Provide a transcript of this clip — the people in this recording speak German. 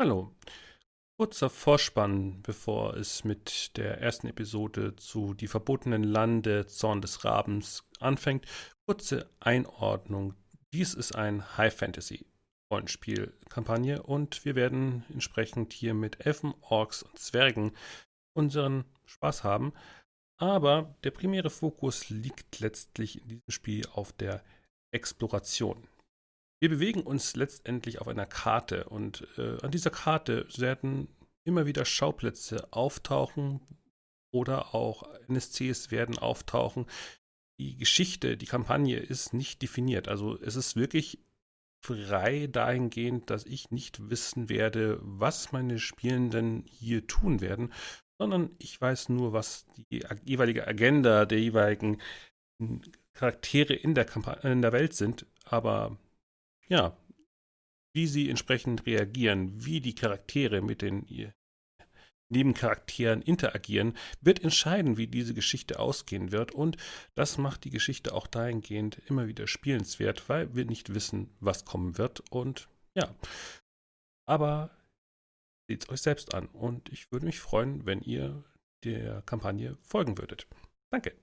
Hallo. Kurzer Vorspann, bevor es mit der ersten Episode zu Die verbotenen Lande, Zorn des Rabens anfängt. Kurze Einordnung. Dies ist ein High Fantasy Rollenspielkampagne und wir werden entsprechend hier mit Elfen, Orks und Zwergen unseren Spaß haben. Aber der primäre Fokus liegt letztlich in diesem Spiel auf der Exploration. Wir bewegen uns letztendlich auf einer Karte und äh, an dieser Karte werden immer wieder Schauplätze auftauchen oder auch NSCs werden auftauchen. Die Geschichte, die Kampagne ist nicht definiert. Also es ist wirklich frei dahingehend, dass ich nicht wissen werde, was meine Spielenden hier tun werden, sondern ich weiß nur, was die jeweilige Agenda der jeweiligen Charaktere in der, in der Welt sind. Aber ja, wie sie entsprechend reagieren, wie die Charaktere mit den Nebencharakteren interagieren, wird entscheiden, wie diese Geschichte ausgehen wird. Und das macht die Geschichte auch dahingehend immer wieder spielenswert, weil wir nicht wissen, was kommen wird. Und ja, aber seht es euch selbst an. Und ich würde mich freuen, wenn ihr der Kampagne folgen würdet. Danke.